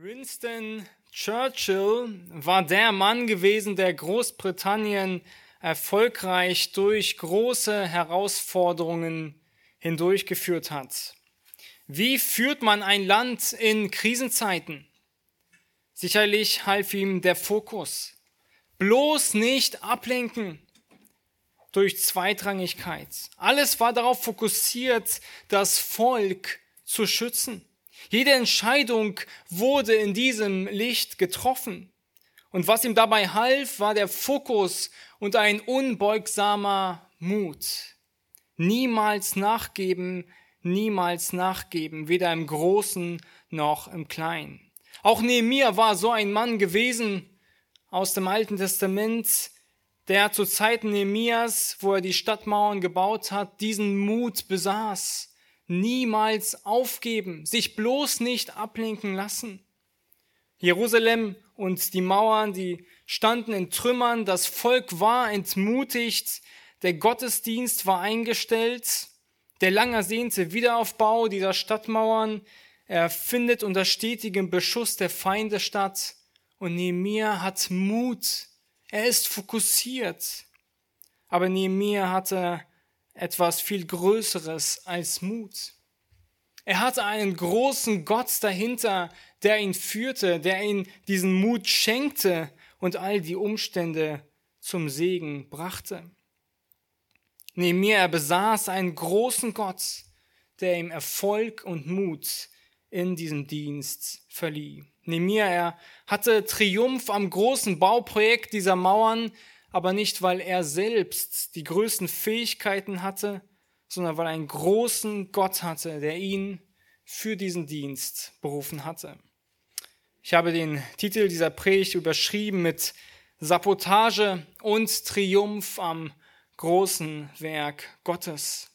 Winston Churchill war der Mann gewesen, der Großbritannien erfolgreich durch große Herausforderungen hindurchgeführt hat. Wie führt man ein Land in Krisenzeiten? Sicherlich half ihm der Fokus. Bloß nicht ablenken durch Zweitrangigkeit. Alles war darauf fokussiert, das Volk zu schützen. Jede Entscheidung wurde in diesem Licht getroffen. Und was ihm dabei half, war der Fokus und ein unbeugsamer Mut. Niemals nachgeben, niemals nachgeben, weder im Großen noch im Kleinen. Auch Nehemiah war so ein Mann gewesen aus dem Alten Testament, der zu Zeiten Nehemias, wo er die Stadtmauern gebaut hat, diesen Mut besaß niemals aufgeben, sich bloß nicht ablenken lassen. Jerusalem und die Mauern, die standen in Trümmern, das Volk war entmutigt, der Gottesdienst war eingestellt, der lang ersehnte Wiederaufbau dieser Stadtmauern, er findet unter stetigem Beschuss der Feinde statt und Nehemiah hat Mut, er ist fokussiert. Aber Nehemiah hatte etwas viel Größeres als Mut. Er hatte einen großen Gott dahinter, der ihn führte, der ihn diesen Mut schenkte und all die Umstände zum Segen brachte. Er besaß einen großen Gott, der ihm Erfolg und Mut in diesem Dienst verlieh. Neben mir, er hatte Triumph am großen Bauprojekt dieser Mauern, aber nicht, weil er selbst die größten Fähigkeiten hatte, sondern weil er einen großen Gott hatte, der ihn für diesen Dienst berufen hatte. Ich habe den Titel dieser Predigt überschrieben mit Sabotage und Triumph am großen Werk Gottes.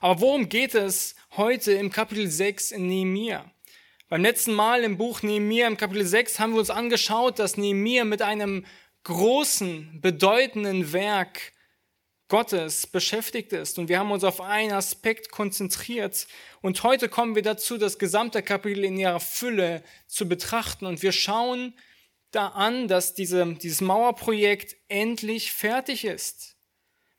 Aber worum geht es heute im Kapitel 6 in Nehemiah? Beim letzten Mal im Buch Nehemiah im Kapitel 6 haben wir uns angeschaut, dass Nehemiah mit einem großen, bedeutenden Werk Gottes beschäftigt ist. Und wir haben uns auf einen Aspekt konzentriert. Und heute kommen wir dazu, das gesamte Kapitel in ihrer Fülle zu betrachten. Und wir schauen da an, dass diese, dieses Mauerprojekt endlich fertig ist.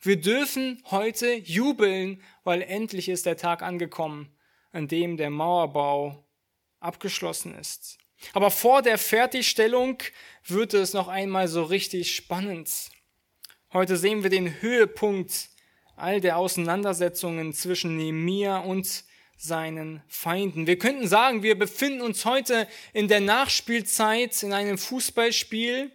Wir dürfen heute jubeln, weil endlich ist der Tag angekommen, an dem der Mauerbau abgeschlossen ist. Aber vor der Fertigstellung wird es noch einmal so richtig spannend. Heute sehen wir den Höhepunkt all der Auseinandersetzungen zwischen Nehemia und seinen Feinden. Wir könnten sagen, wir befinden uns heute in der Nachspielzeit in einem Fußballspiel.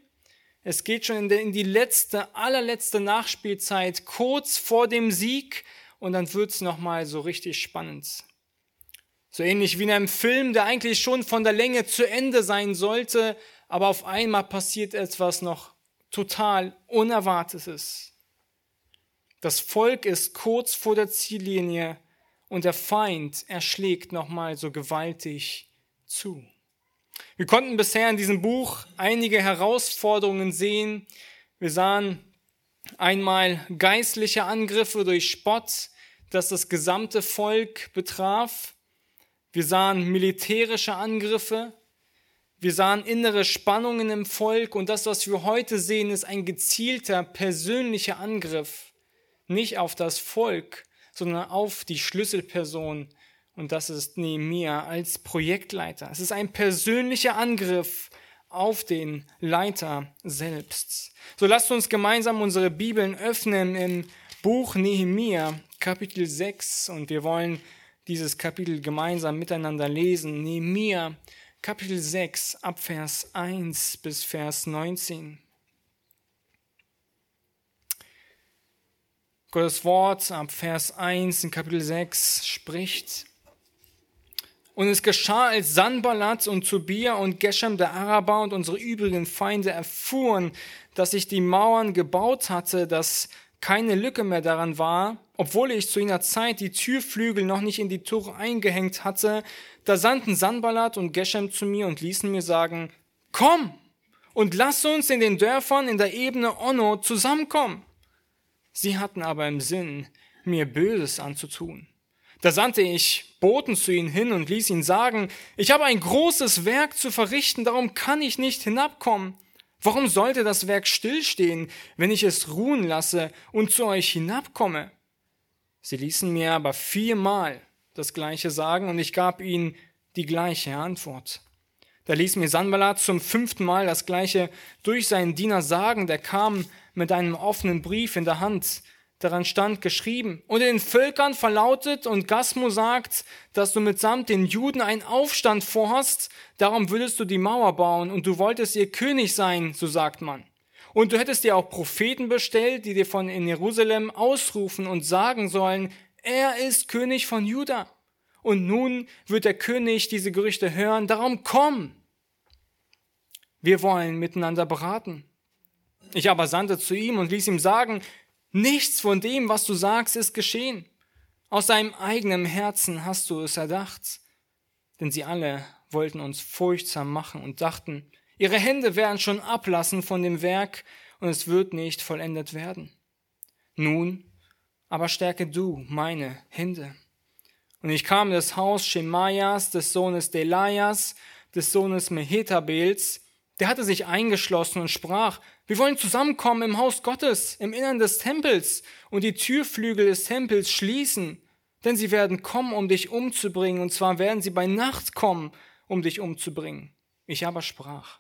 Es geht schon in die letzte, allerletzte Nachspielzeit kurz vor dem Sieg und dann wird es nochmal so richtig spannend. So ähnlich wie in einem Film, der eigentlich schon von der Länge zu Ende sein sollte, aber auf einmal passiert etwas noch total Unerwartetes. Das Volk ist kurz vor der Ziellinie und der Feind erschlägt nochmal so gewaltig zu. Wir konnten bisher in diesem Buch einige Herausforderungen sehen. Wir sahen einmal geistliche Angriffe durch Spott, das das gesamte Volk betraf. Wir sahen militärische Angriffe. Wir sahen innere Spannungen im Volk. Und das, was wir heute sehen, ist ein gezielter persönlicher Angriff. Nicht auf das Volk, sondern auf die Schlüsselperson. Und das ist Nehemiah als Projektleiter. Es ist ein persönlicher Angriff auf den Leiter selbst. So lasst uns gemeinsam unsere Bibeln öffnen im Buch Nehemiah, Kapitel 6. Und wir wollen dieses Kapitel gemeinsam miteinander lesen. Nehemiah, Kapitel 6, ab Vers 1 bis Vers 19. Gottes Wort ab Vers 1 in Kapitel 6 spricht. Und es geschah, als Sanballat und Tobia und Geshem der Araber und unsere übrigen Feinde erfuhren, dass ich die Mauern gebaut hatte, dass keine Lücke mehr daran war, obwohl ich zu jener Zeit die Türflügel noch nicht in die Tore eingehängt hatte, da sandten Sanballat und Geshem zu mir und ließen mir sagen, komm und lass uns in den Dörfern in der Ebene Onno zusammenkommen. Sie hatten aber im Sinn, mir Böses anzutun. Da sandte ich Boten zu ihnen hin und ließ ihn sagen, ich habe ein großes Werk zu verrichten, darum kann ich nicht hinabkommen. Warum sollte das Werk stillstehen, wenn ich es ruhen lasse und zu euch hinabkomme? Sie ließen mir aber viermal das gleiche sagen und ich gab ihnen die gleiche Antwort. Da ließ mir Sanballat zum fünften Mal das gleiche durch seinen Diener sagen, der kam mit einem offenen Brief in der Hand, daran stand geschrieben, und den Völkern verlautet und Gasmo sagt, dass du mitsamt den Juden einen Aufstand vorhast, darum würdest du die Mauer bauen und du wolltest ihr König sein, so sagt man. Und du hättest dir auch Propheten bestellt, die dir von in Jerusalem ausrufen und sagen sollen, er ist König von Juda. Und nun wird der König diese Gerüchte hören, darum komm. Wir wollen miteinander beraten. Ich aber sandte zu ihm und ließ ihm sagen, nichts von dem, was du sagst, ist geschehen. Aus deinem eigenen Herzen hast du es erdacht. Denn sie alle wollten uns furchtsam machen und dachten, ihre Hände werden schon ablassen von dem Werk und es wird nicht vollendet werden. Nun aber stärke du meine Hände. Und ich kam in das Haus Schemaias, des Sohnes Delajas, des Sohnes Mehetabels, der hatte sich eingeschlossen und sprach, wir wollen zusammenkommen im Haus Gottes, im Innern des Tempels und die Türflügel des Tempels schließen, denn sie werden kommen, um dich umzubringen, und zwar werden sie bei Nacht kommen, um dich umzubringen. Ich aber sprach,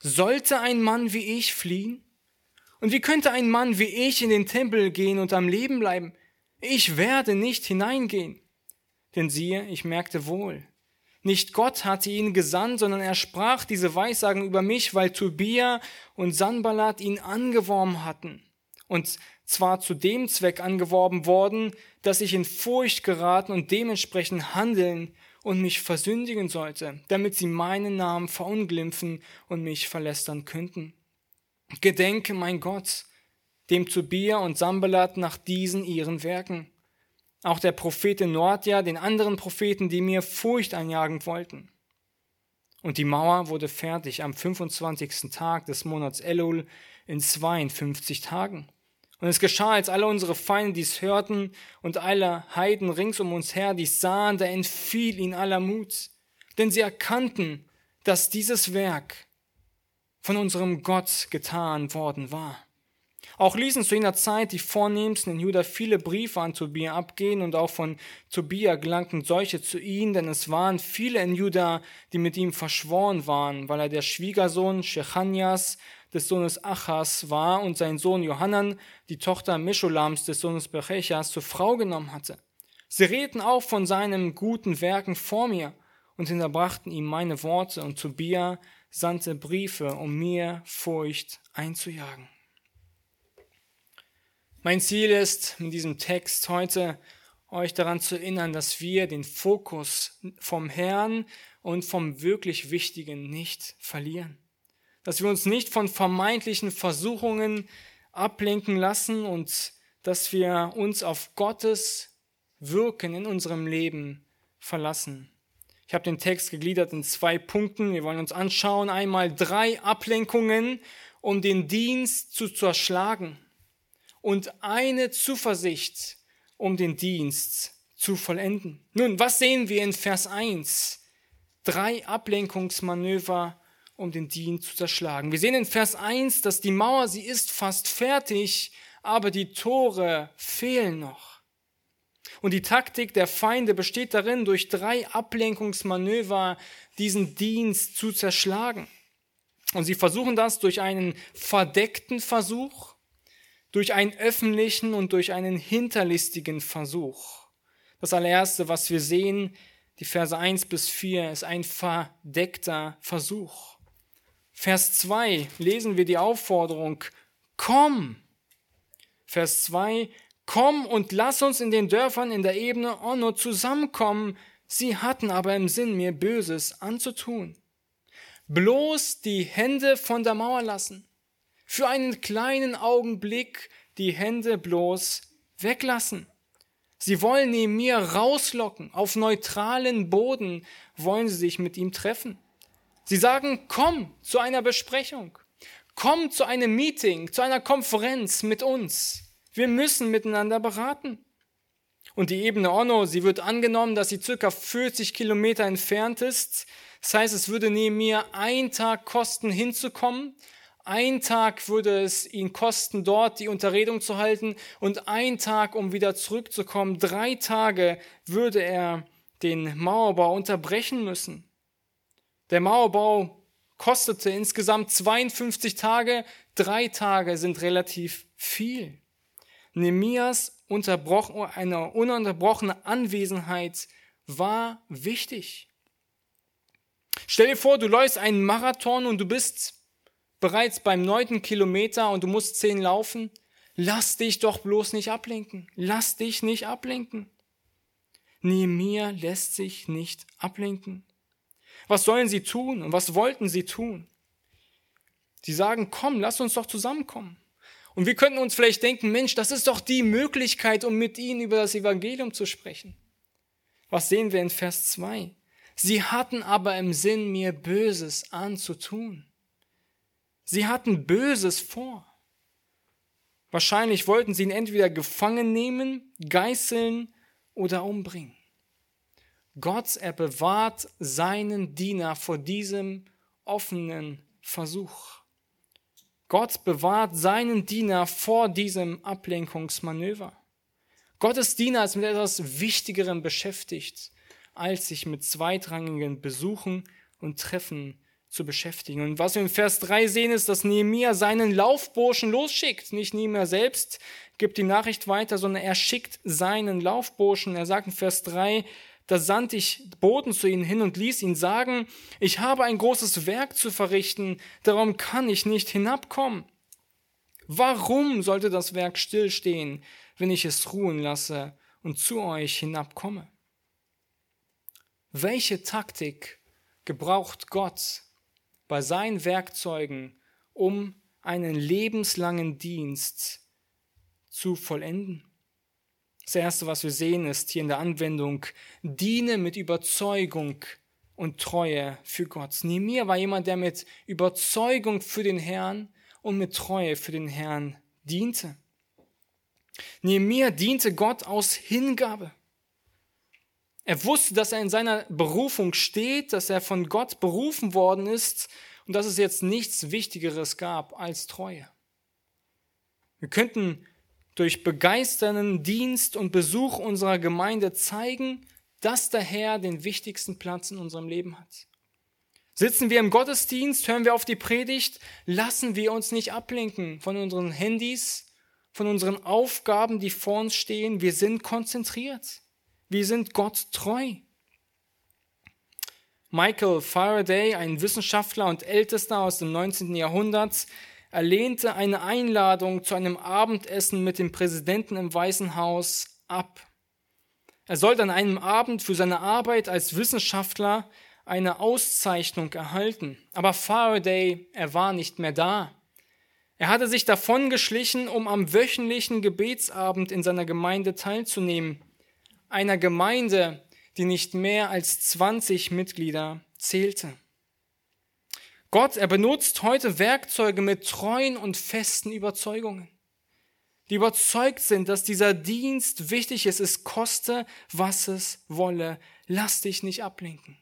sollte ein Mann wie ich fliehen? Und wie könnte ein Mann wie ich in den Tempel gehen und am Leben bleiben? Ich werde nicht hineingehen. Denn siehe, ich merkte wohl, nicht Gott hatte ihn gesandt, sondern er sprach diese Weissagen über mich, weil Tobia und Sanballat ihn angeworben hatten. Und zwar zu dem Zweck angeworben worden, dass ich in Furcht geraten und dementsprechend handeln und mich versündigen sollte, damit sie meinen Namen verunglimpfen und mich verlästern könnten. Gedenke, mein Gott, dem Tobia und Sanballat nach diesen ihren Werken auch der Prophet Nordja, den anderen Propheten, die mir Furcht einjagen wollten. Und die Mauer wurde fertig am 25. Tag des Monats Elul in 52 Tagen. Und es geschah, als alle unsere Feinde dies hörten und alle Heiden rings um uns her dies sahen, da entfiel ihnen aller Mut. Denn sie erkannten, dass dieses Werk von unserem Gott getan worden war. Auch ließen zu jener Zeit die Vornehmsten in Juda viele Briefe an Tobia abgehen und auch von Tobia gelangten solche zu ihm, denn es waren viele in Juda, die mit ihm verschworen waren, weil er der Schwiegersohn Shechanias des Sohnes Achas war und sein Sohn Johannan die Tochter Mescholams des Sohnes Berechas zur Frau genommen hatte. Sie redeten auch von seinen guten Werken vor mir und hinterbrachten ihm meine Worte und Tobia sandte Briefe, um mir Furcht einzujagen. Mein Ziel ist, mit diesem Text heute euch daran zu erinnern, dass wir den Fokus vom Herrn und vom wirklich Wichtigen nicht verlieren. Dass wir uns nicht von vermeintlichen Versuchungen ablenken lassen und dass wir uns auf Gottes Wirken in unserem Leben verlassen. Ich habe den Text gegliedert in zwei Punkten. Wir wollen uns anschauen. Einmal drei Ablenkungen, um den Dienst zu zerschlagen und eine Zuversicht, um den Dienst zu vollenden. Nun, was sehen wir in Vers 1? Drei Ablenkungsmanöver, um den Dienst zu zerschlagen. Wir sehen in Vers 1, dass die Mauer, sie ist fast fertig, aber die Tore fehlen noch. Und die Taktik der Feinde besteht darin, durch drei Ablenkungsmanöver diesen Dienst zu zerschlagen. Und sie versuchen das durch einen verdeckten Versuch, durch einen öffentlichen und durch einen hinterlistigen Versuch. Das allererste, was wir sehen, die Verse 1 bis 4, ist ein verdeckter Versuch. Vers 2 lesen wir die Aufforderung, komm. Vers 2, komm und lass uns in den Dörfern in der Ebene Onno zusammenkommen. Sie hatten aber im Sinn, mir Böses anzutun. Bloß die Hände von der Mauer lassen für einen kleinen Augenblick die Hände bloß weglassen. Sie wollen neben mir rauslocken, auf neutralen Boden wollen sie sich mit ihm treffen. Sie sagen, komm zu einer Besprechung, komm zu einem Meeting, zu einer Konferenz mit uns. Wir müssen miteinander beraten. Und die Ebene Ono, sie wird angenommen, dass sie circa 40 Kilometer entfernt ist. Das heißt, es würde neben mir ein Tag kosten, hinzukommen. Ein Tag würde es ihn kosten, dort die Unterredung zu halten und ein Tag, um wieder zurückzukommen. Drei Tage würde er den Mauerbau unterbrechen müssen. Der Mauerbau kostete insgesamt 52 Tage. Drei Tage sind relativ viel. Nehemias eine ununterbrochene Anwesenheit war wichtig. Stell dir vor, du läufst einen Marathon und du bist bereits beim neunten Kilometer und du musst zehn laufen, lass dich doch bloß nicht ablenken. Lass dich nicht ablenken. Nehemiah lässt sich nicht ablenken. Was sollen sie tun und was wollten sie tun? Sie sagen, komm, lass uns doch zusammenkommen. Und wir könnten uns vielleicht denken, Mensch, das ist doch die Möglichkeit, um mit ihnen über das Evangelium zu sprechen. Was sehen wir in Vers 2? Sie hatten aber im Sinn, mir Böses anzutun. Sie hatten Böses vor. Wahrscheinlich wollten sie ihn entweder gefangen nehmen, geißeln oder umbringen. Gott, er bewahrt seinen Diener vor diesem offenen Versuch. Gott bewahrt seinen Diener vor diesem Ablenkungsmanöver. Gottes Diener ist mit etwas Wichtigerem beschäftigt, als sich mit zweitrangigen Besuchen und Treffen zu beschäftigen. Und was wir im Vers 3 sehen, ist, dass Nehemiah seinen Laufburschen losschickt. Nicht Nehemiah selbst gibt die Nachricht weiter, sondern er schickt seinen Laufburschen. Er sagt in Vers 3, da sandte ich Boten zu ihnen hin und ließ ihn sagen, ich habe ein großes Werk zu verrichten, darum kann ich nicht hinabkommen. Warum sollte das Werk stillstehen, wenn ich es ruhen lasse und zu euch hinabkomme? Welche Taktik gebraucht Gott, bei seinen Werkzeugen, um einen lebenslangen Dienst zu vollenden. Das Erste, was wir sehen, ist hier in der Anwendung, diene mit Überzeugung und Treue für Gott. Nehemiah war jemand, der mit Überzeugung für den Herrn und mit Treue für den Herrn diente. Nehemiah diente Gott aus Hingabe. Er wusste, dass er in seiner Berufung steht, dass er von Gott berufen worden ist und dass es jetzt nichts Wichtigeres gab als Treue. Wir könnten durch begeisternden Dienst und Besuch unserer Gemeinde zeigen, dass der Herr den wichtigsten Platz in unserem Leben hat. Sitzen wir im Gottesdienst, hören wir auf die Predigt, lassen wir uns nicht ablenken von unseren Handys, von unseren Aufgaben, die vor uns stehen. Wir sind konzentriert. Wir sind Gott treu. Michael Faraday, ein Wissenschaftler und Ältester aus dem 19. Jahrhundert, erlehnte eine Einladung zu einem Abendessen mit dem Präsidenten im Weißen Haus ab. Er sollte an einem Abend für seine Arbeit als Wissenschaftler eine Auszeichnung erhalten. Aber Faraday, er war nicht mehr da. Er hatte sich davongeschlichen, um am wöchentlichen Gebetsabend in seiner Gemeinde teilzunehmen einer Gemeinde, die nicht mehr als 20 Mitglieder zählte. Gott, er benutzt heute Werkzeuge mit treuen und festen Überzeugungen, die überzeugt sind, dass dieser Dienst wichtig ist. Es koste, was es wolle. Lass dich nicht ablenken.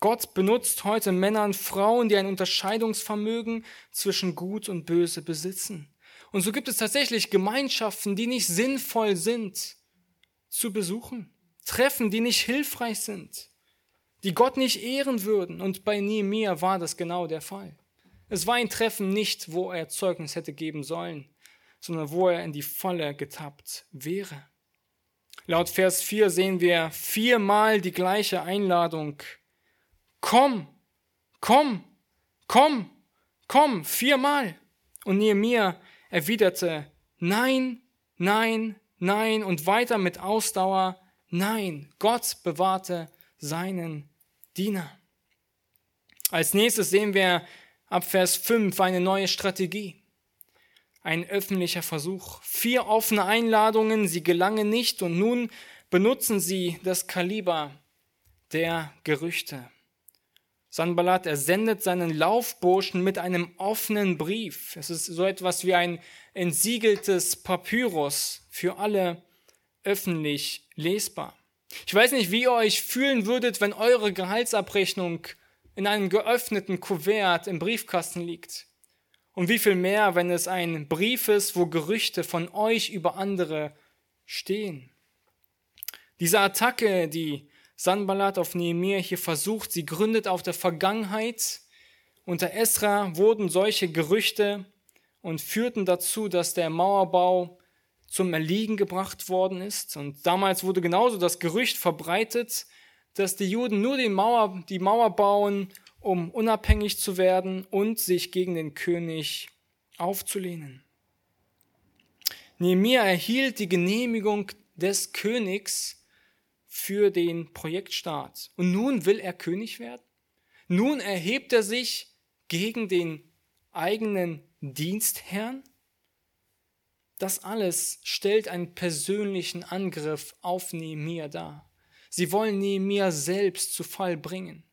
Gott benutzt heute Männer und Frauen, die ein Unterscheidungsvermögen zwischen Gut und Böse besitzen. Und so gibt es tatsächlich Gemeinschaften, die nicht sinnvoll sind, zu besuchen. Treffen, die nicht hilfreich sind, die Gott nicht ehren würden. Und bei Nehemiah war das genau der Fall. Es war ein Treffen nicht, wo er Zeugnis hätte geben sollen, sondern wo er in die Falle getappt wäre. Laut Vers 4 sehen wir viermal die gleiche Einladung. Komm, komm, komm, komm, viermal. Und Nehemiah erwiderte, nein, nein, Nein und weiter mit Ausdauer. Nein, Gott bewahrte seinen Diener. Als nächstes sehen wir ab Vers 5 eine neue Strategie. Ein öffentlicher Versuch. Vier offene Einladungen, sie gelangen nicht und nun benutzen sie das Kaliber der Gerüchte. Sanballat, er sendet seinen Laufburschen mit einem offenen Brief. Es ist so etwas wie ein entsiegeltes Papyrus für alle öffentlich lesbar. Ich weiß nicht, wie ihr euch fühlen würdet, wenn eure Gehaltsabrechnung in einem geöffneten Kuvert im Briefkasten liegt. Und wie viel mehr, wenn es ein Brief ist, wo Gerüchte von euch über andere stehen. Diese Attacke, die Sanballat auf Nehemiah hier versucht, sie gründet auf der Vergangenheit. Unter Esra wurden solche Gerüchte und führten dazu, dass der Mauerbau zum Erliegen gebracht worden ist. Und damals wurde genauso das Gerücht verbreitet, dass die Juden nur die Mauer, die Mauer bauen, um unabhängig zu werden und sich gegen den König aufzulehnen. Nehemiah erhielt die Genehmigung des Königs für den Projektstart. Und nun will er König werden. Nun erhebt er sich gegen den eigenen Dienstherrn. Das alles stellt einen persönlichen Angriff auf Nehemiah dar. Sie wollen Nehemiah selbst zu Fall bringen.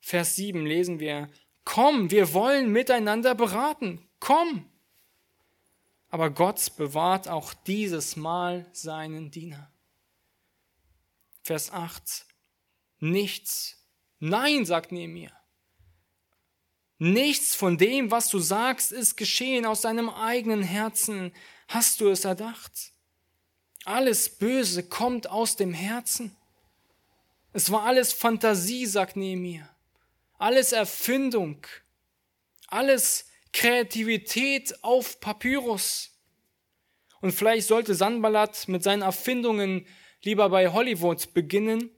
Vers 7 lesen wir, Komm, wir wollen miteinander beraten. Komm. Aber Gott bewahrt auch dieses Mal seinen Diener. Vers 8. Nichts. Nein, sagt Nehemiah. Nichts von dem, was du sagst, ist geschehen aus deinem eigenen Herzen. Hast du es erdacht? Alles Böse kommt aus dem Herzen. Es war alles Fantasie, sagt Nehemiah. Alles Erfindung. Alles Kreativität auf Papyrus. Und vielleicht sollte Sanballat mit seinen Erfindungen lieber bei Hollywood beginnen,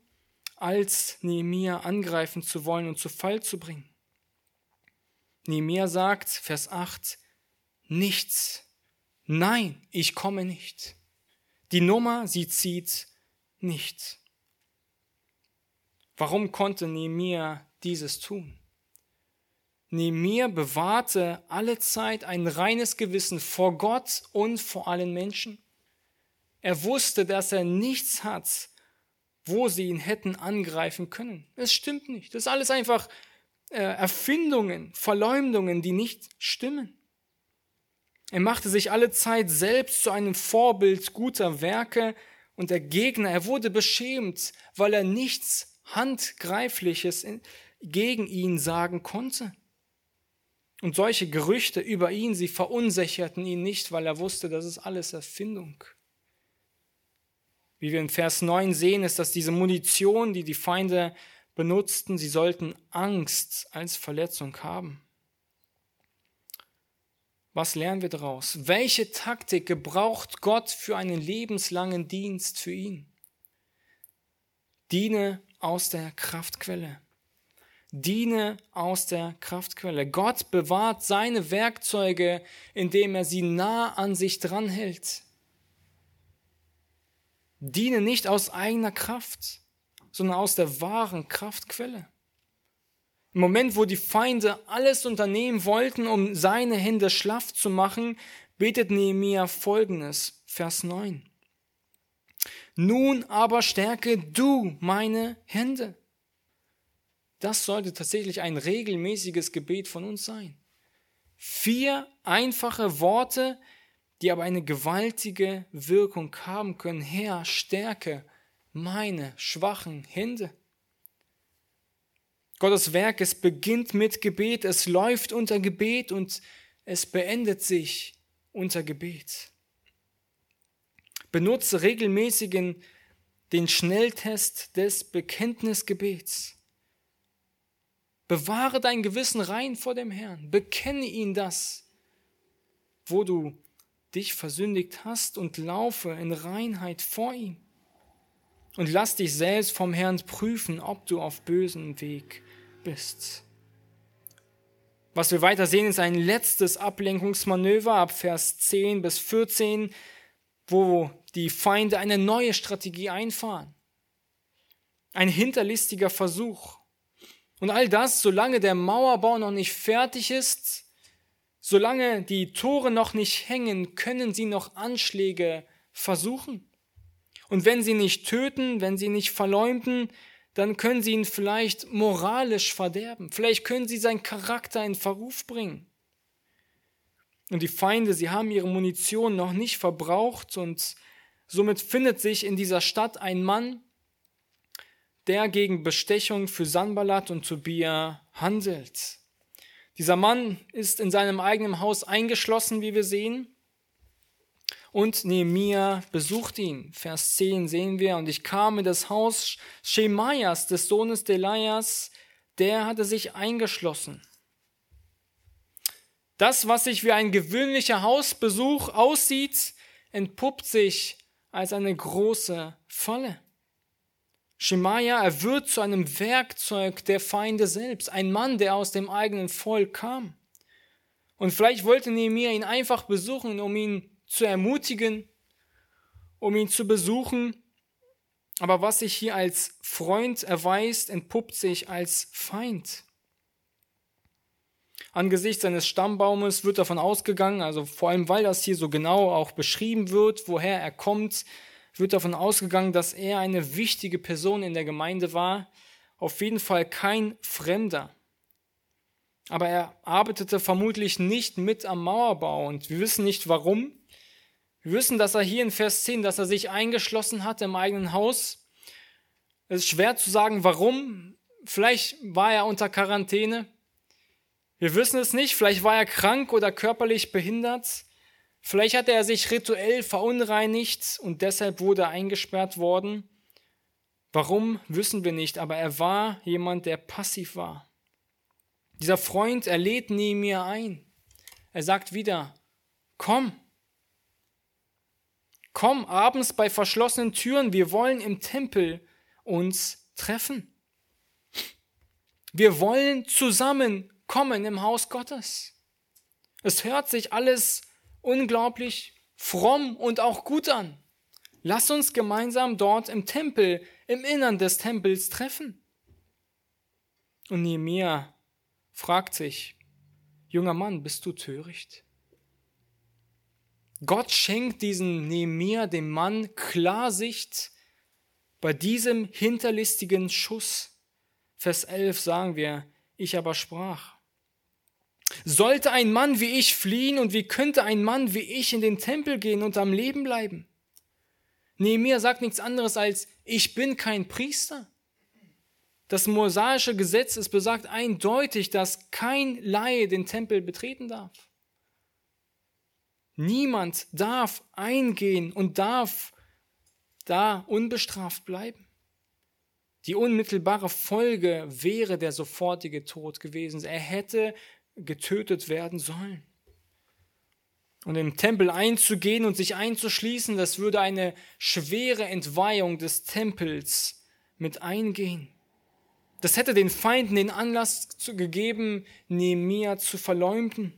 als Nehemiah angreifen zu wollen und zu Fall zu bringen. Nehemiah sagt, Vers 8, nichts. Nein, ich komme nicht. Die Nummer, sie zieht nicht. Warum konnte Nehemiah dieses tun? Nehemiah bewahrte alle Zeit ein reines Gewissen vor Gott und vor allen Menschen. Er wusste, dass er nichts hat, wo sie ihn hätten angreifen können. Es stimmt nicht. Das ist alles einfach Erfindungen, Verleumdungen, die nicht stimmen. Er machte sich alle Zeit selbst zu einem Vorbild guter Werke und der Gegner, er wurde beschämt, weil er nichts Handgreifliches gegen ihn sagen konnte. Und solche Gerüchte über ihn, sie verunsicherten ihn nicht, weil er wusste, das ist alles Erfindung. Wie wir in Vers 9 sehen, ist, dass diese Munition, die die Feinde benutzten, sie sollten Angst als Verletzung haben. Was lernen wir daraus? Welche Taktik gebraucht Gott für einen lebenslangen Dienst für ihn? Diene aus der Kraftquelle. Diene aus der Kraftquelle. Gott bewahrt seine Werkzeuge, indem er sie nah an sich dranhält. Diene nicht aus eigener Kraft sondern aus der wahren Kraftquelle. Im Moment, wo die Feinde alles unternehmen wollten, um seine Hände schlaff zu machen, betet Nehemiah folgendes, Vers 9. Nun aber stärke du meine Hände. Das sollte tatsächlich ein regelmäßiges Gebet von uns sein. Vier einfache Worte, die aber eine gewaltige Wirkung haben können. Herr, stärke meine schwachen Hände. Gottes Werk, es beginnt mit Gebet, es läuft unter Gebet und es beendet sich unter Gebet. Benutze regelmäßigen den Schnelltest des Bekenntnisgebets. Bewahre dein Gewissen rein vor dem Herrn. Bekenne ihn das, wo du dich versündigt hast und laufe in Reinheit vor ihm und lass dich selbst vom Herrn prüfen, ob du auf bösem Weg bist. Was wir weiter sehen, ist ein letztes Ablenkungsmanöver ab Vers 10 bis 14, wo die Feinde eine neue Strategie einfahren. Ein hinterlistiger Versuch. Und all das, solange der Mauerbau noch nicht fertig ist, solange die Tore noch nicht hängen, können sie noch Anschläge versuchen. Und wenn sie nicht töten, wenn sie nicht verleumden, dann können sie ihn vielleicht moralisch verderben. Vielleicht können sie seinen Charakter in Verruf bringen. Und die Feinde, sie haben ihre Munition noch nicht verbraucht und Somit findet sich in dieser Stadt ein Mann, der gegen Bestechung für Sanballat und Tobia handelt. Dieser Mann ist in seinem eigenen Haus eingeschlossen, wie wir sehen. Und Nehemia besucht ihn. Vers 10 sehen wir, und ich kam in das Haus Schemaias, des Sohnes Delias, der hatte sich eingeschlossen. Das, was sich wie ein gewöhnlicher Hausbesuch aussieht, entpuppt sich als eine große Falle. Schemaja, er wird zu einem Werkzeug der Feinde selbst, ein Mann, der aus dem eigenen Volk kam. Und vielleicht wollte Nehemiah ihn einfach besuchen, um ihn zu ermutigen, um ihn zu besuchen. Aber was sich hier als Freund erweist, entpuppt sich als Feind. Angesichts seines Stammbaumes wird davon ausgegangen, also vor allem weil das hier so genau auch beschrieben wird, woher er kommt, wird davon ausgegangen, dass er eine wichtige Person in der Gemeinde war, auf jeden Fall kein Fremder. Aber er arbeitete vermutlich nicht mit am Mauerbau und wir wissen nicht warum. Wir wissen, dass er hier in Vers 10, dass er sich eingeschlossen hat im eigenen Haus. Es ist schwer zu sagen, warum. Vielleicht war er unter Quarantäne. Wir wissen es nicht. Vielleicht war er krank oder körperlich behindert. Vielleicht hatte er sich rituell verunreinigt und deshalb wurde er eingesperrt worden. Warum, wissen wir nicht, aber er war jemand, der passiv war. Dieser Freund, er lädt neben mir ein. Er sagt wieder, komm, komm abends bei verschlossenen Türen, wir wollen im Tempel uns treffen. Wir wollen zusammen kommen im Haus Gottes. Es hört sich alles unglaublich fromm und auch gut an. Lass uns gemeinsam dort im Tempel, im Innern des Tempels treffen. Und Nehemiah fragt sich, junger Mann, bist du töricht? Gott schenkt diesem Nehemiah, dem Mann, Klarsicht bei diesem hinterlistigen Schuss. Vers 11 sagen wir, ich aber sprach, sollte ein Mann wie ich fliehen und wie könnte ein Mann wie ich in den Tempel gehen und am Leben bleiben? Nehemiah sagt nichts anderes als, ich bin kein Priester. Das mosaische Gesetz, es besagt eindeutig, dass kein Laie den Tempel betreten darf. Niemand darf eingehen und darf da unbestraft bleiben. Die unmittelbare Folge wäre der sofortige Tod gewesen. Er hätte getötet werden sollen. Und im Tempel einzugehen und sich einzuschließen, das würde eine schwere Entweihung des Tempels mit eingehen. Das hätte den Feinden den Anlass gegeben, Nehemia zu verleumden,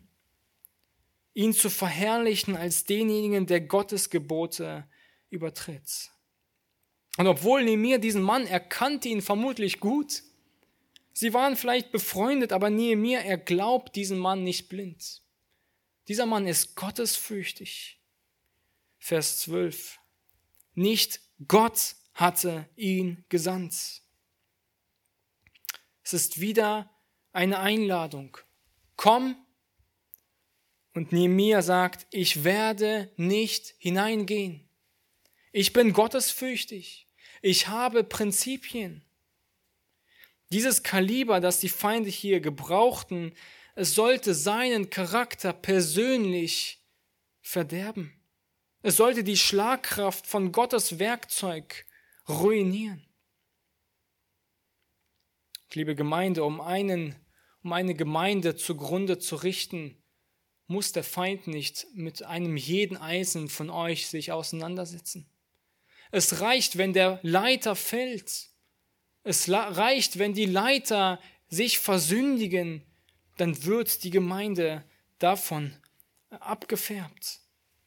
ihn zu verherrlichen als denjenigen, der Gottes Gebote übertritt. Und obwohl Nehemia diesen Mann erkannte ihn vermutlich gut, Sie waren vielleicht befreundet, aber Nehemiah, er glaubt diesen Mann nicht blind. Dieser Mann ist gottesfürchtig. Vers 12. Nicht Gott hatte ihn gesandt. Es ist wieder eine Einladung. Komm. Und Nehemiah sagt, ich werde nicht hineingehen. Ich bin gottesfürchtig. Ich habe Prinzipien. Dieses Kaliber, das die Feinde hier gebrauchten, es sollte seinen Charakter persönlich verderben. Es sollte die Schlagkraft von Gottes Werkzeug ruinieren. Liebe Gemeinde, um einen, um eine Gemeinde zugrunde zu richten, muss der Feind nicht mit einem jeden Einzelnen von euch sich auseinandersetzen. Es reicht, wenn der Leiter fällt es reicht, wenn die Leiter sich versündigen, dann wird die Gemeinde davon abgefärbt.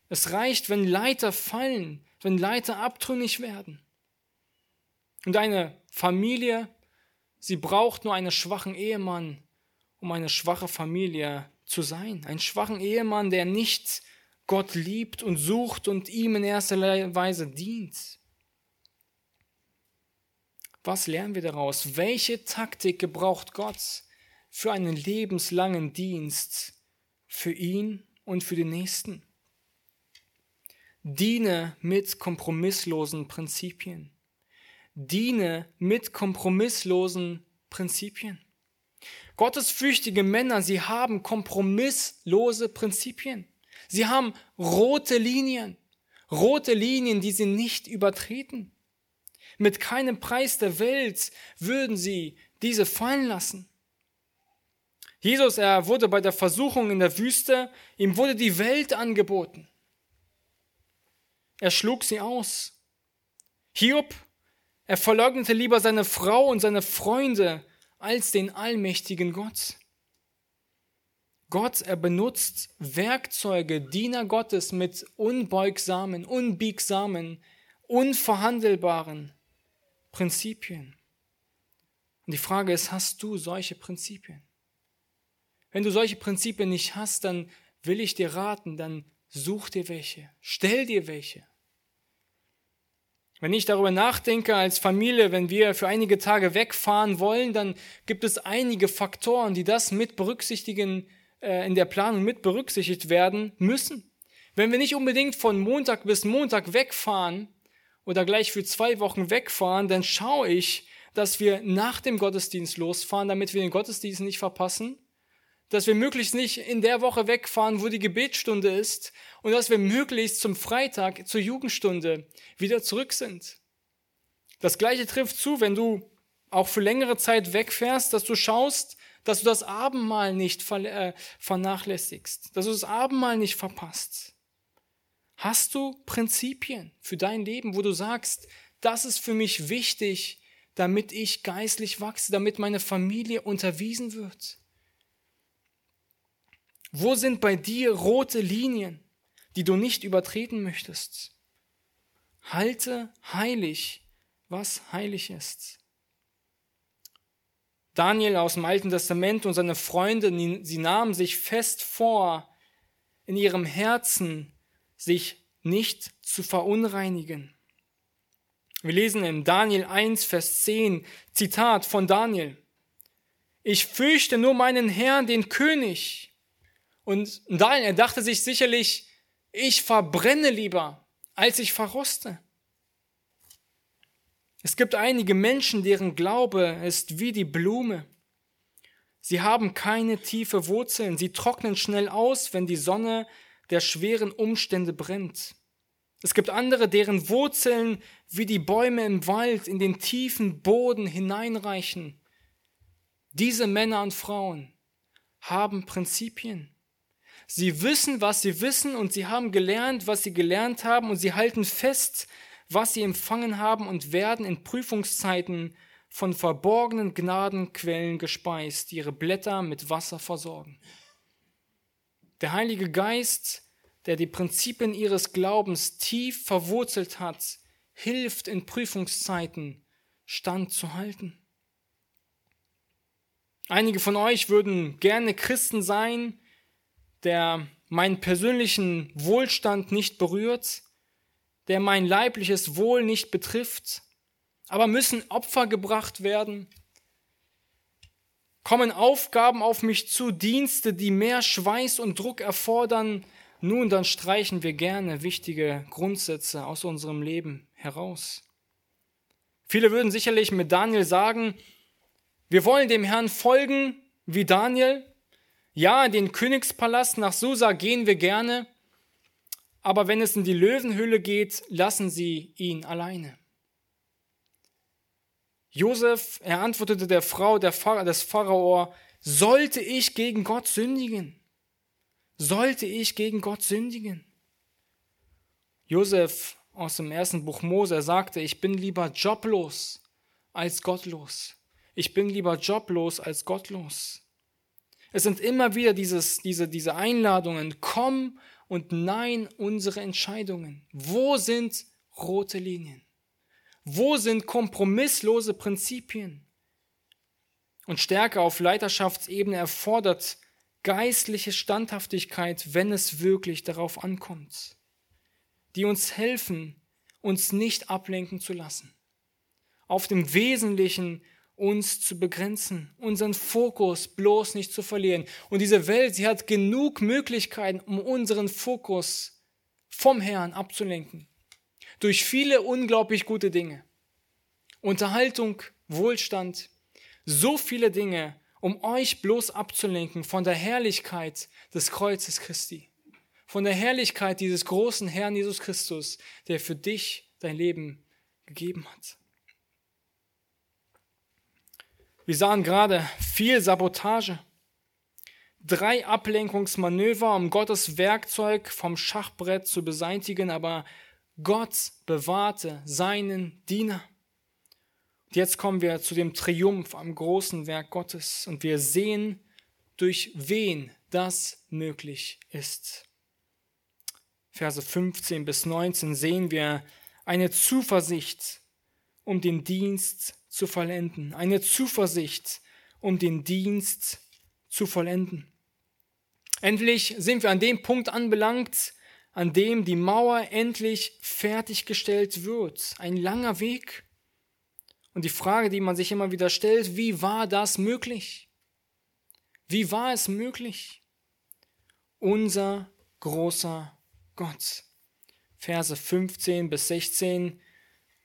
Es reicht, wenn Leiter fallen, wenn Leiter abtrünnig werden. Und eine Familie, sie braucht nur einen schwachen Ehemann, um eine schwache Familie zu sein. Einen schwachen Ehemann, der nicht Gott liebt und sucht und ihm in erster Weise dient. Was lernen wir daraus? Welche Taktik gebraucht Gott für einen lebenslangen Dienst für ihn und für den Nächsten? diene mit kompromisslosen Prinzipien. Diene mit kompromisslosen Prinzipien. Gottesfürchtige Männer, sie haben kompromisslose Prinzipien. Sie haben rote Linien, rote Linien, die sie nicht übertreten. Mit keinem Preis der Welt würden sie diese fallen lassen. Jesus, er wurde bei der Versuchung in der Wüste, ihm wurde die Welt angeboten. Er schlug sie aus. Hiob, er verleugnete lieber seine Frau und seine Freunde als den allmächtigen Gott. Gott, er benutzt Werkzeuge, Diener Gottes mit unbeugsamen, unbiegsamen, unverhandelbaren Prinzipien. Und die Frage ist, hast du solche Prinzipien? Wenn du solche Prinzipien nicht hast, dann will ich dir raten, dann such dir welche, stell dir welche. Wenn ich darüber nachdenke als Familie, wenn wir für einige Tage wegfahren wollen, dann gibt es einige Faktoren, die das mit berücksichtigen, äh, in der Planung mit berücksichtigt werden müssen. Wenn wir nicht unbedingt von Montag bis Montag wegfahren oder gleich für zwei Wochen wegfahren, dann schaue ich, dass wir nach dem Gottesdienst losfahren, damit wir den Gottesdienst nicht verpassen dass wir möglichst nicht in der Woche wegfahren, wo die Gebetsstunde ist und dass wir möglichst zum Freitag zur Jugendstunde wieder zurück sind. Das gleiche trifft zu, wenn du auch für längere Zeit wegfährst, dass du schaust, dass du das Abendmahl nicht äh, vernachlässigst, dass du das Abendmahl nicht verpasst. Hast du Prinzipien für dein Leben, wo du sagst, das ist für mich wichtig, damit ich geistlich wachse, damit meine Familie unterwiesen wird? Wo sind bei dir rote Linien, die du nicht übertreten möchtest? Halte heilig, was heilig ist. Daniel aus dem Alten Testament und seine Freunde, sie nahmen sich fest vor, in ihrem Herzen sich nicht zu verunreinigen. Wir lesen in Daniel 1, Vers 10, Zitat von Daniel. Ich fürchte nur meinen Herrn, den König, und Daniel, er dachte sich sicherlich, ich verbrenne lieber, als ich verroste. Es gibt einige Menschen, deren Glaube ist wie die Blume. Sie haben keine tiefe Wurzeln, sie trocknen schnell aus, wenn die Sonne der schweren Umstände brennt. Es gibt andere, deren Wurzeln wie die Bäume im Wald in den tiefen Boden hineinreichen. Diese Männer und Frauen haben Prinzipien. Sie wissen, was sie wissen und sie haben gelernt, was sie gelernt haben und sie halten fest, was sie empfangen haben und werden in Prüfungszeiten von verborgenen Gnadenquellen gespeist, die ihre Blätter mit Wasser versorgen. Der Heilige Geist, der die Prinzipien ihres Glaubens tief verwurzelt hat, hilft in Prüfungszeiten standzuhalten. Einige von euch würden gerne Christen sein, der meinen persönlichen Wohlstand nicht berührt, der mein leibliches Wohl nicht betrifft, aber müssen Opfer gebracht werden, kommen Aufgaben auf mich zu, Dienste, die mehr Schweiß und Druck erfordern, nun, dann streichen wir gerne wichtige Grundsätze aus unserem Leben heraus. Viele würden sicherlich mit Daniel sagen, wir wollen dem Herrn folgen wie Daniel, ja, in den Königspalast nach Susa gehen wir gerne, aber wenn es in die Löwenhöhle geht, lassen Sie ihn alleine. Josef, er antwortete der Frau der Pharao, des Pharao, sollte ich gegen Gott sündigen? Sollte ich gegen Gott sündigen? Josef aus dem ersten Buch Mose sagte, ich bin lieber joblos als gottlos. Ich bin lieber joblos als gottlos. Es sind immer wieder dieses, diese, diese Einladungen, komm und nein unsere Entscheidungen. Wo sind rote Linien? Wo sind kompromisslose Prinzipien? Und Stärke auf Leiterschaftsebene erfordert geistliche Standhaftigkeit, wenn es wirklich darauf ankommt, die uns helfen, uns nicht ablenken zu lassen, auf dem Wesentlichen uns zu begrenzen, unseren Fokus bloß nicht zu verlieren. Und diese Welt, sie hat genug Möglichkeiten, um unseren Fokus vom Herrn abzulenken. Durch viele unglaublich gute Dinge. Unterhaltung, Wohlstand, so viele Dinge, um euch bloß abzulenken von der Herrlichkeit des Kreuzes Christi, von der Herrlichkeit dieses großen Herrn Jesus Christus, der für dich dein Leben gegeben hat. Wir sahen gerade viel Sabotage, drei Ablenkungsmanöver, um Gottes Werkzeug vom Schachbrett zu beseitigen, aber Gott bewahrte seinen Diener. Und jetzt kommen wir zu dem Triumph am großen Werk Gottes und wir sehen, durch wen das möglich ist. Verse 15 bis 19 sehen wir eine Zuversicht, um den Dienst zu vollenden. Eine Zuversicht, um den Dienst zu vollenden. Endlich sind wir an dem Punkt anbelangt, an dem die Mauer endlich fertiggestellt wird. Ein langer Weg. Und die Frage, die man sich immer wieder stellt, wie war das möglich? Wie war es möglich? Unser großer Gott. Verse 15 bis 16.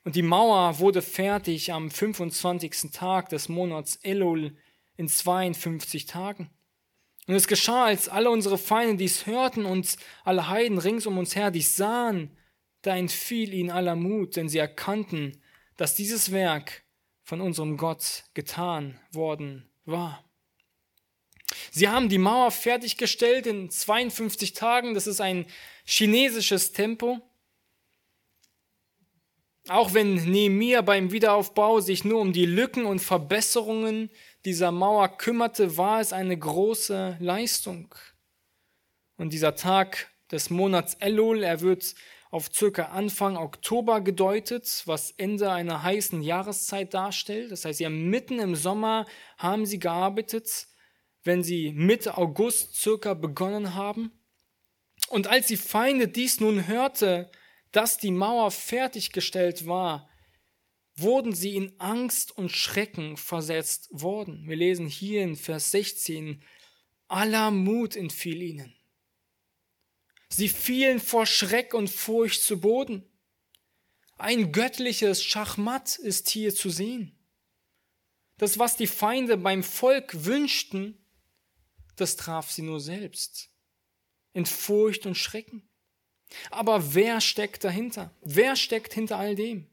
Und die Mauer wurde fertig am 25. Tag des Monats Elul in 52 Tagen. Und es geschah, als alle unsere Feinde dies hörten und alle Heiden rings um uns her dies sahen, da entfiel ihnen aller Mut, denn sie erkannten, dass dieses Werk von unserem Gott getan worden war. Sie haben die Mauer fertiggestellt in 52 Tagen. Das ist ein chinesisches Tempo. Auch wenn Nehemiah beim Wiederaufbau sich nur um die Lücken und Verbesserungen dieser Mauer kümmerte, war es eine große Leistung. Und dieser Tag des Monats Elul, er wird auf circa Anfang Oktober gedeutet, was Ende einer heißen Jahreszeit darstellt. Das heißt, ja, mitten im Sommer haben sie gearbeitet, wenn sie Mitte August circa begonnen haben. Und als die Feinde dies nun hörte, dass die Mauer fertiggestellt war, wurden sie in Angst und Schrecken versetzt worden. Wir lesen hier in Vers 16, aller Mut entfiel ihnen. Sie fielen vor Schreck und Furcht zu Boden. Ein göttliches Schachmatt ist hier zu sehen. Das, was die Feinde beim Volk wünschten, das traf sie nur selbst. In Furcht und Schrecken. Aber wer steckt dahinter? Wer steckt hinter all dem?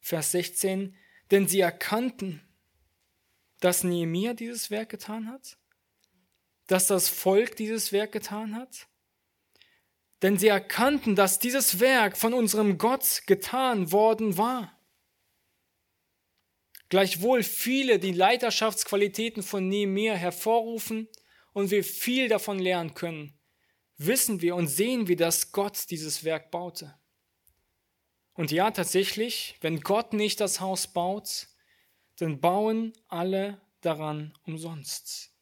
Vers 16, denn sie erkannten, dass Nehemiah dieses Werk getan hat, dass das Volk dieses Werk getan hat, denn sie erkannten, dass dieses Werk von unserem Gott getan worden war. Gleichwohl viele die Leiterschaftsqualitäten von Nehemiah hervorrufen und wir viel davon lernen können, wissen wir und sehen wir, dass Gott dieses Werk baute. Und ja, tatsächlich, wenn Gott nicht das Haus baut, dann bauen alle daran umsonst.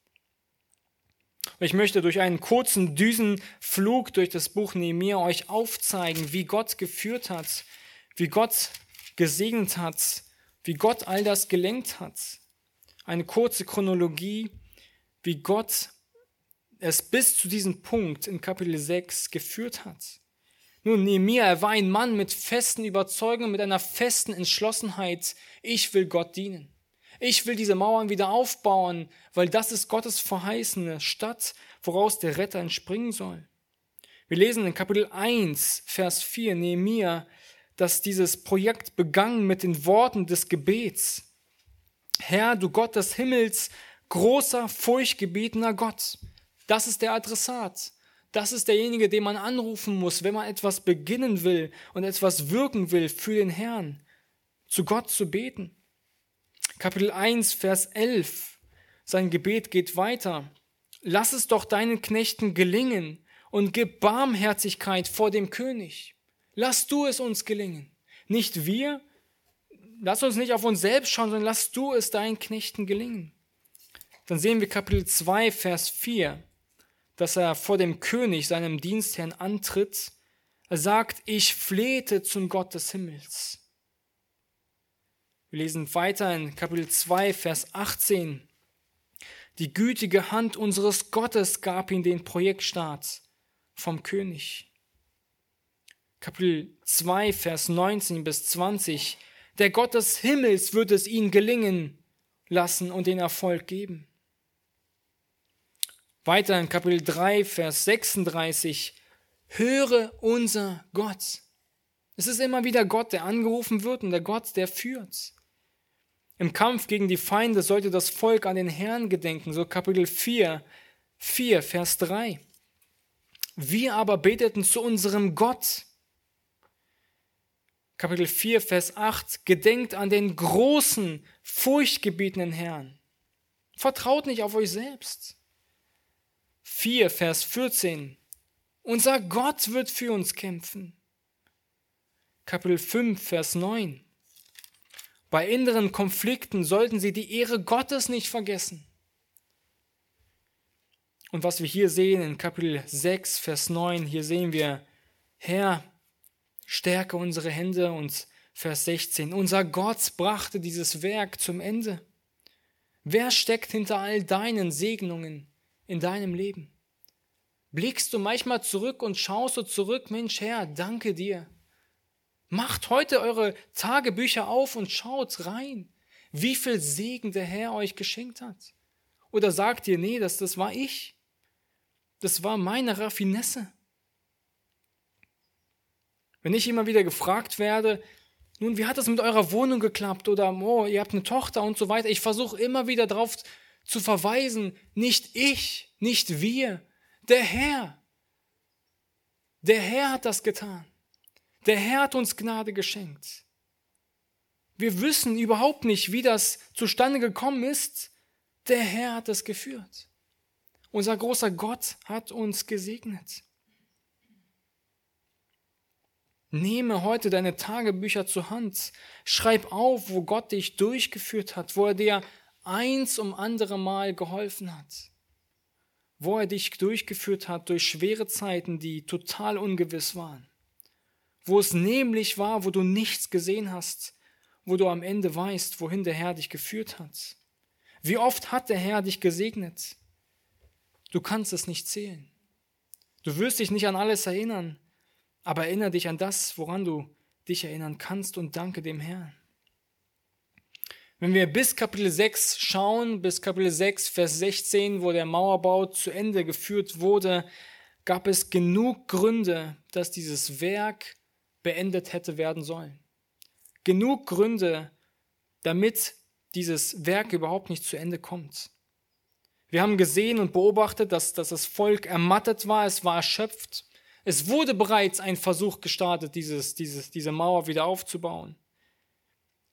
Ich möchte durch einen kurzen Düsenflug durch das Buch Nehemiah euch aufzeigen, wie Gott geführt hat, wie Gott gesegnet hat, wie Gott all das gelenkt hat. Eine kurze Chronologie, wie Gott es bis zu diesem Punkt in Kapitel 6 geführt hat. Nun, Nehemiah, er war ein Mann mit festen Überzeugungen, mit einer festen Entschlossenheit. Ich will Gott dienen. Ich will diese Mauern wieder aufbauen, weil das ist Gottes verheißene Stadt, woraus der Retter entspringen soll. Wir lesen in Kapitel 1, Vers 4, Nehemiah, dass dieses Projekt begann mit den Worten des Gebets. Herr, du Gott des Himmels, großer, furchtgebetener Gott. Das ist der Adressat. Das ist derjenige, den man anrufen muss, wenn man etwas beginnen will und etwas wirken will für den Herrn, zu Gott zu beten. Kapitel 1, Vers 11. Sein Gebet geht weiter. Lass es doch deinen Knechten gelingen und gib Barmherzigkeit vor dem König. Lass du es uns gelingen. Nicht wir. Lass uns nicht auf uns selbst schauen, sondern lass du es deinen Knechten gelingen. Dann sehen wir Kapitel 2, Vers 4 dass er vor dem König, seinem Dienstherrn, antritt. Er sagt, ich flehte zum Gott des Himmels. Wir lesen weiter in Kapitel 2, Vers 18. Die gütige Hand unseres Gottes gab ihm den Projektstart vom König. Kapitel 2, Vers 19 bis 20. Der Gott des Himmels wird es ihnen gelingen lassen und den Erfolg geben. Weiter in Kapitel 3, Vers 36. Höre unser Gott. Es ist immer wieder Gott, der angerufen wird und der Gott, der führt. Im Kampf gegen die Feinde sollte das Volk an den Herrn gedenken, so Kapitel 4, 4, Vers 3. Wir aber beteten zu unserem Gott. Kapitel 4, Vers 8. Gedenkt an den großen, furchtgebietenden Herrn. Vertraut nicht auf euch selbst. 4, Vers 14. Unser Gott wird für uns kämpfen. Kapitel 5, Vers 9. Bei inneren Konflikten sollten sie die Ehre Gottes nicht vergessen. Und was wir hier sehen in Kapitel 6, Vers 9, hier sehen wir, Herr, stärke unsere Hände und Vers 16, unser Gott brachte dieses Werk zum Ende. Wer steckt hinter all deinen Segnungen in deinem Leben? Blickst du manchmal zurück und schaust du zurück, Mensch Herr, danke dir. Macht heute eure Tagebücher auf und schaut rein, wie viel Segen der Herr euch geschenkt hat. Oder sagt ihr, nee, das, das war ich. Das war meine Raffinesse. Wenn ich immer wieder gefragt werde, nun, wie hat das mit eurer Wohnung geklappt? Oder, oh, ihr habt eine Tochter und so weiter. Ich versuche immer wieder darauf zu verweisen, nicht ich, nicht wir, der Herr. Der Herr hat das getan. Der Herr hat uns Gnade geschenkt. Wir wissen überhaupt nicht, wie das zustande gekommen ist. Der Herr hat es geführt. Unser großer Gott hat uns gesegnet. Nehme heute deine Tagebücher zur Hand. Schreib auf, wo Gott dich durchgeführt hat, wo er dir eins um andere Mal geholfen hat. Wo er dich durchgeführt hat durch schwere Zeiten, die total ungewiss waren wo es nämlich war, wo du nichts gesehen hast, wo du am Ende weißt, wohin der Herr dich geführt hat. Wie oft hat der Herr dich gesegnet? Du kannst es nicht zählen. Du wirst dich nicht an alles erinnern, aber erinnere dich an das, woran du dich erinnern kannst und danke dem Herrn. Wenn wir bis Kapitel 6 schauen, bis Kapitel 6, Vers 16, wo der Mauerbau zu Ende geführt wurde, gab es genug Gründe, dass dieses Werk beendet hätte werden sollen. Genug Gründe, damit dieses Werk überhaupt nicht zu Ende kommt. Wir haben gesehen und beobachtet, dass, dass das Volk ermattet war, es war erschöpft. Es wurde bereits ein Versuch gestartet, dieses, dieses, diese Mauer wieder aufzubauen.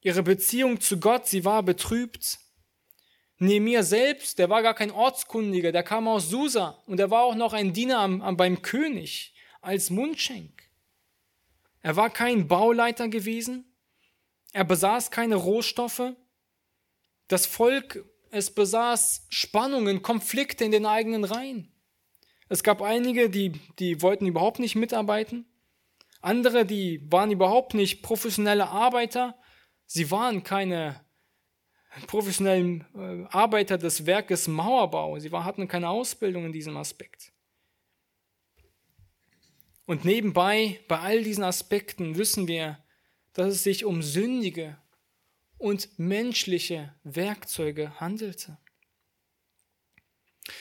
Ihre Beziehung zu Gott, sie war betrübt. Nehemiah selbst, der war gar kein Ortskundiger, der kam aus Susa und er war auch noch ein Diener am, am, beim König als Mundschenk. Er war kein Bauleiter gewesen. Er besaß keine Rohstoffe. Das Volk, es besaß Spannungen, Konflikte in den eigenen Reihen. Es gab einige, die, die wollten überhaupt nicht mitarbeiten. Andere, die waren überhaupt nicht professionelle Arbeiter. Sie waren keine professionellen äh, Arbeiter des Werkes Mauerbau. Sie hatten keine Ausbildung in diesem Aspekt. Und nebenbei, bei all diesen Aspekten wissen wir, dass es sich um sündige und menschliche Werkzeuge handelte.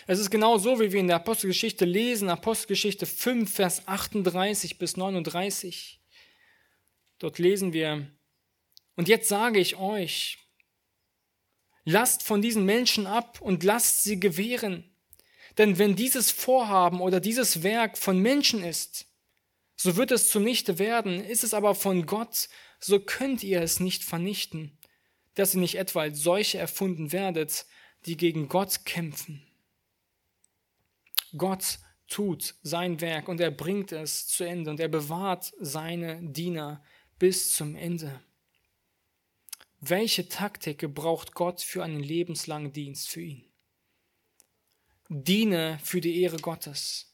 Es ist genau so, wie wir in der Apostelgeschichte lesen, Apostelgeschichte 5, Vers 38 bis 39. Dort lesen wir, und jetzt sage ich euch, lasst von diesen Menschen ab und lasst sie gewähren. Denn wenn dieses Vorhaben oder dieses Werk von Menschen ist, so wird es zunichte werden. Ist es aber von Gott, so könnt ihr es nicht vernichten, dass ihr nicht etwa als solche erfunden werdet, die gegen Gott kämpfen. Gott tut sein Werk und er bringt es zu Ende und er bewahrt seine Diener bis zum Ende. Welche Taktik braucht Gott für einen lebenslangen Dienst für ihn? Diene für die Ehre Gottes.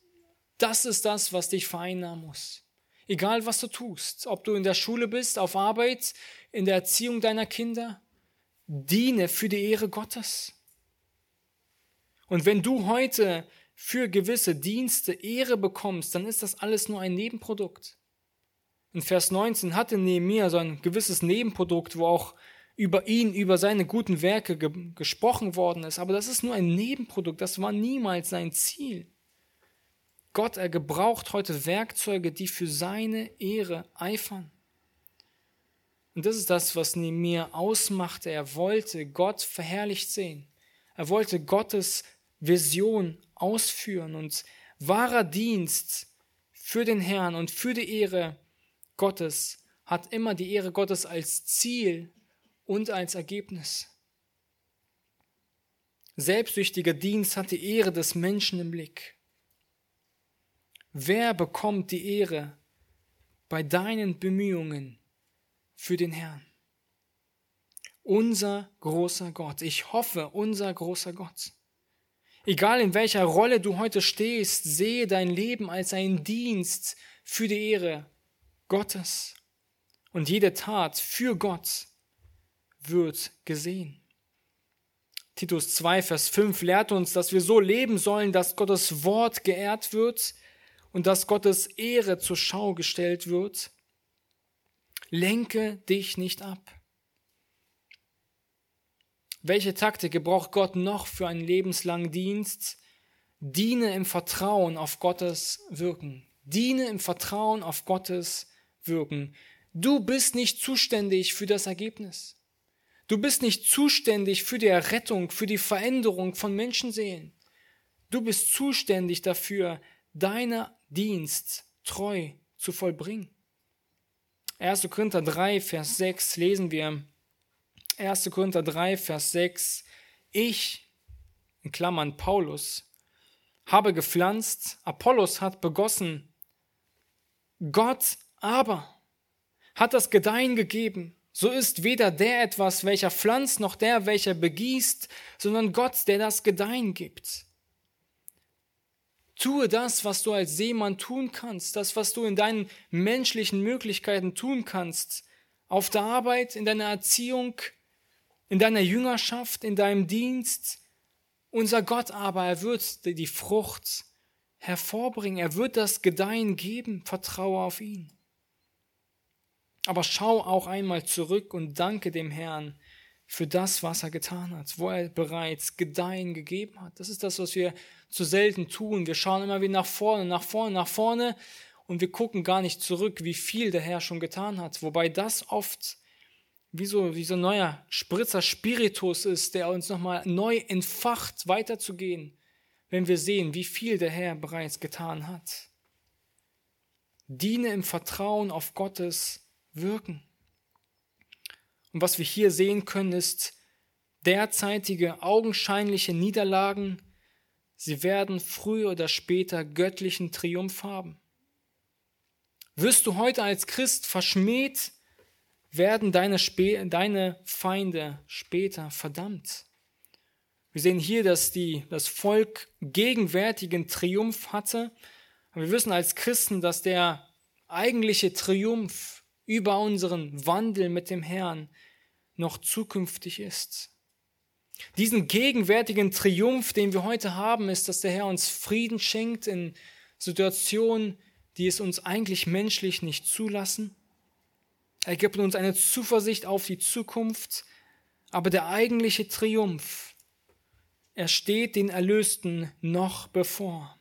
Das ist das, was dich vereinnahmen muss. Egal, was du tust, ob du in der Schule bist, auf Arbeit, in der Erziehung deiner Kinder, diene für die Ehre Gottes. Und wenn du heute für gewisse Dienste Ehre bekommst, dann ist das alles nur ein Nebenprodukt. In Vers 19 hatte Nehemiah so ein gewisses Nebenprodukt, wo auch über ihn, über seine guten Werke ge gesprochen worden ist. Aber das ist nur ein Nebenprodukt, das war niemals sein Ziel. Gott, er gebraucht heute Werkzeuge, die für seine Ehre eifern. Und das ist das, was Nehemiah ausmachte. Er wollte Gott verherrlicht sehen. Er wollte Gottes Vision ausführen und wahrer Dienst für den Herrn und für die Ehre Gottes hat immer die Ehre Gottes als Ziel und als Ergebnis. Selbstsüchtiger Dienst hat die Ehre des Menschen im Blick. Wer bekommt die Ehre bei deinen Bemühungen für den Herrn? Unser großer Gott. Ich hoffe, unser großer Gott. Egal in welcher Rolle du heute stehst, sehe dein Leben als einen Dienst für die Ehre Gottes. Und jede Tat für Gott wird gesehen. Titus 2, Vers 5 lehrt uns, dass wir so leben sollen, dass Gottes Wort geehrt wird und dass Gottes Ehre zur Schau gestellt wird. Lenke dich nicht ab. Welche Taktik braucht Gott noch für einen lebenslangen Dienst? Diene im Vertrauen auf Gottes Wirken. Diene im Vertrauen auf Gottes wirken. Du bist nicht zuständig für das Ergebnis. Du bist nicht zuständig für die Errettung, für die Veränderung von Menschenseelen. Du bist zuständig dafür, deinen Dienst treu zu vollbringen. 1. Korinther 3, Vers 6 lesen wir. 1. Korinther 3, Vers 6. Ich, in Klammern Paulus, habe gepflanzt, Apollos hat begossen, Gott aber hat das Gedeihen gegeben. So ist weder der etwas, welcher pflanzt, noch der, welcher begießt, sondern Gott, der das Gedeihen gibt. Tue das, was du als Seemann tun kannst, das, was du in deinen menschlichen Möglichkeiten tun kannst, auf der Arbeit, in deiner Erziehung, in deiner Jüngerschaft, in deinem Dienst. Unser Gott aber, er wird die Frucht hervorbringen, er wird das Gedeihen geben, vertraue auf ihn. Aber schau auch einmal zurück und danke dem Herrn für das, was er getan hat, wo er bereits Gedeihen gegeben hat. Das ist das, was wir zu selten tun. Wir schauen immer wieder nach vorne, nach vorne, nach vorne und wir gucken gar nicht zurück, wie viel der Herr schon getan hat. Wobei das oft wie so, wie so ein neuer Spritzer Spiritus ist, der uns nochmal neu entfacht, weiterzugehen, wenn wir sehen, wie viel der Herr bereits getan hat. Diene im Vertrauen auf Gottes wirken. Und was wir hier sehen können, ist derzeitige augenscheinliche Niederlagen, sie werden früher oder später göttlichen Triumph haben. Wirst du heute als Christ verschmäht, werden deine, deine Feinde später verdammt. Wir sehen hier, dass die, das Volk gegenwärtigen Triumph hatte. Aber wir wissen als Christen, dass der eigentliche Triumph über unseren Wandel mit dem Herrn noch zukünftig ist. Diesen gegenwärtigen Triumph, den wir heute haben, ist, dass der Herr uns Frieden schenkt in Situationen, die es uns eigentlich menschlich nicht zulassen. Er gibt uns eine Zuversicht auf die Zukunft, aber der eigentliche Triumph, er steht den Erlösten noch bevor.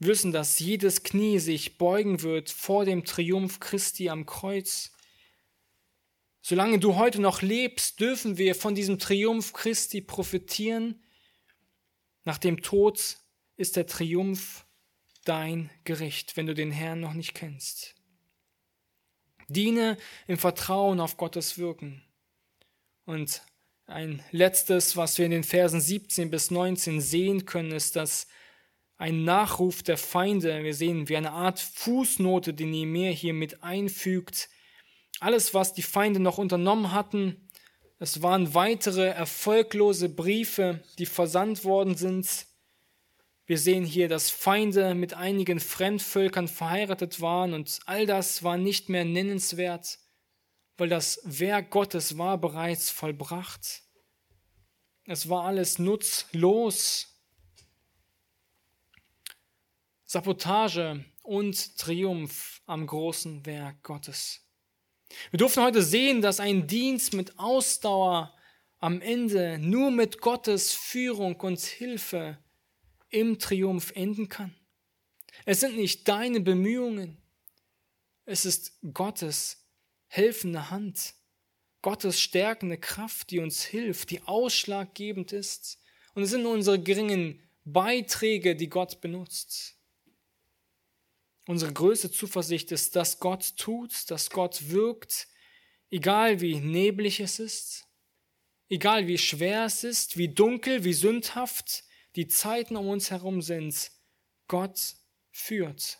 Wissen, dass jedes Knie sich beugen wird vor dem Triumph Christi am Kreuz. Solange du heute noch lebst, dürfen wir von diesem Triumph Christi profitieren. Nach dem Tod ist der Triumph dein Gericht, wenn du den Herrn noch nicht kennst. Diene im Vertrauen auf Gottes Wirken. Und ein letztes, was wir in den Versen 17 bis 19 sehen können, ist, dass ein Nachruf der Feinde. Wir sehen, wie eine Art Fußnote, die Nehemiah hier mit einfügt. Alles, was die Feinde noch unternommen hatten, es waren weitere erfolglose Briefe, die versandt worden sind. Wir sehen hier, dass Feinde mit einigen Fremdvölkern verheiratet waren und all das war nicht mehr nennenswert, weil das Werk Gottes war bereits vollbracht. Es war alles nutzlos, Sabotage und Triumph am großen Werk Gottes. Wir durften heute sehen, dass ein Dienst mit Ausdauer am Ende nur mit Gottes Führung und Hilfe im Triumph enden kann. Es sind nicht deine Bemühungen, es ist Gottes helfende Hand, Gottes stärkende Kraft, die uns hilft, die ausschlaggebend ist. Und es sind unsere geringen Beiträge, die Gott benutzt. Unsere größte Zuversicht ist, dass Gott tut, dass Gott wirkt, egal wie neblig es ist, egal wie schwer es ist, wie dunkel, wie sündhaft die Zeiten um uns herum sind. Gott führt.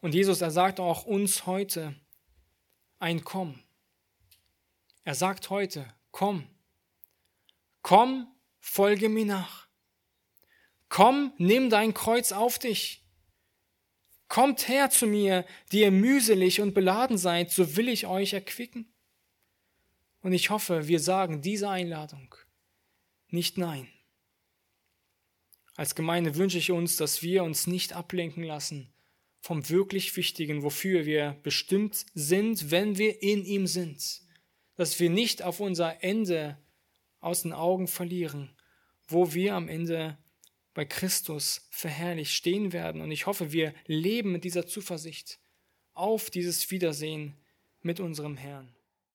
Und Jesus, er sagt auch uns heute ein Komm. Er sagt heute, komm, komm, folge mir nach. Komm, nimm dein Kreuz auf dich. Kommt her zu mir, die ihr mühselig und beladen seid, so will ich euch erquicken. Und ich hoffe, wir sagen dieser Einladung nicht Nein. Als Gemeinde wünsche ich uns, dass wir uns nicht ablenken lassen vom wirklich Wichtigen, wofür wir bestimmt sind, wenn wir in ihm sind. Dass wir nicht auf unser Ende aus den Augen verlieren, wo wir am Ende bei Christus verherrlicht stehen werden. Und ich hoffe, wir leben mit dieser Zuversicht auf dieses Wiedersehen mit unserem Herrn.